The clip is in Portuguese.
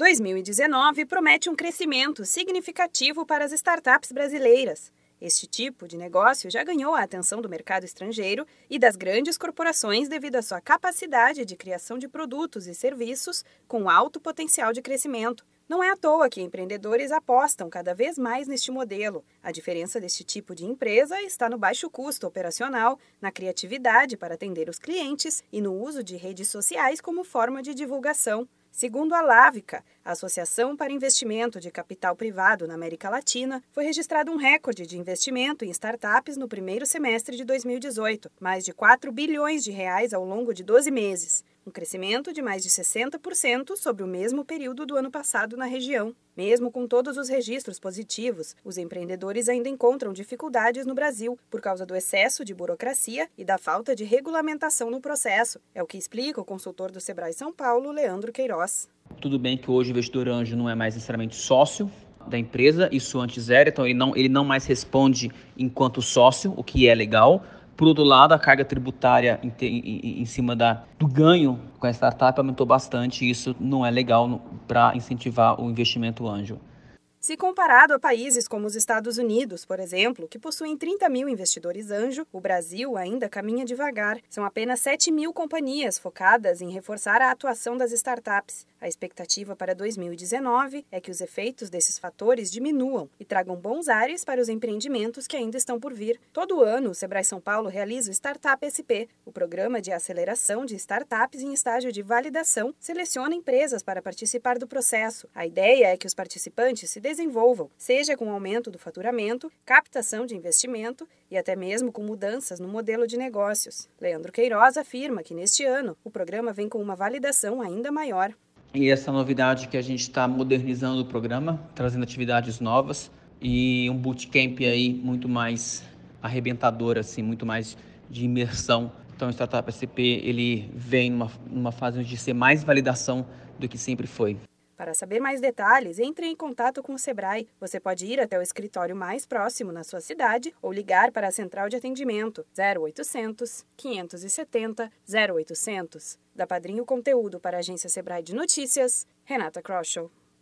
2019 promete um crescimento significativo para as startups brasileiras. Este tipo de negócio já ganhou a atenção do mercado estrangeiro e das grandes corporações devido à sua capacidade de criação de produtos e serviços com alto potencial de crescimento. Não é à toa que empreendedores apostam cada vez mais neste modelo. A diferença deste tipo de empresa está no baixo custo operacional, na criatividade para atender os clientes e no uso de redes sociais como forma de divulgação. Segundo a Lávica, a Associação para Investimento de Capital Privado na América Latina, foi registrado um recorde de investimento em startups no primeiro semestre de 2018, mais de 4 bilhões de reais ao longo de 12 meses um crescimento de mais de 60% sobre o mesmo período do ano passado na região. Mesmo com todos os registros positivos, os empreendedores ainda encontram dificuldades no Brasil por causa do excesso de burocracia e da falta de regulamentação no processo. É o que explica o consultor do Sebrae São Paulo, Leandro Queiroz. Tudo bem que hoje o investidor anjo não é mais necessariamente sócio da empresa, isso antes era, então ele não, ele não mais responde enquanto sócio, o que é legal por outro lado, a carga tributária em, em, em cima da, do ganho com a startup aumentou bastante e isso não é legal para incentivar o investimento anjo. Se comparado a países como os Estados Unidos, por exemplo, que possuem 30 mil investidores anjo, o Brasil ainda caminha devagar. São apenas 7 mil companhias focadas em reforçar a atuação das startups. A expectativa para 2019 é que os efeitos desses fatores diminuam e tragam bons ares para os empreendimentos que ainda estão por vir. Todo ano, o Sebrae São Paulo realiza o Startup SP, o programa de aceleração de startups em estágio de validação, seleciona empresas para participar do processo. A ideia é que os participantes se desenvolvam, seja com aumento do faturamento, captação de investimento e até mesmo com mudanças no modelo de negócios. Leandro Queiroz afirma que neste ano o programa vem com uma validação ainda maior. E essa novidade que a gente está modernizando o programa, trazendo atividades novas e um bootcamp aí muito mais arrebentador, assim, muito mais de imersão. Então o Startup SP ele vem numa, numa fase de ser mais validação do que sempre foi. Para saber mais detalhes, entre em contato com o Sebrae. Você pode ir até o escritório mais próximo na sua cidade ou ligar para a central de atendimento 0800 570 0800. Da Padrinho Conteúdo para a agência Sebrae de Notícias, Renata Kroschel.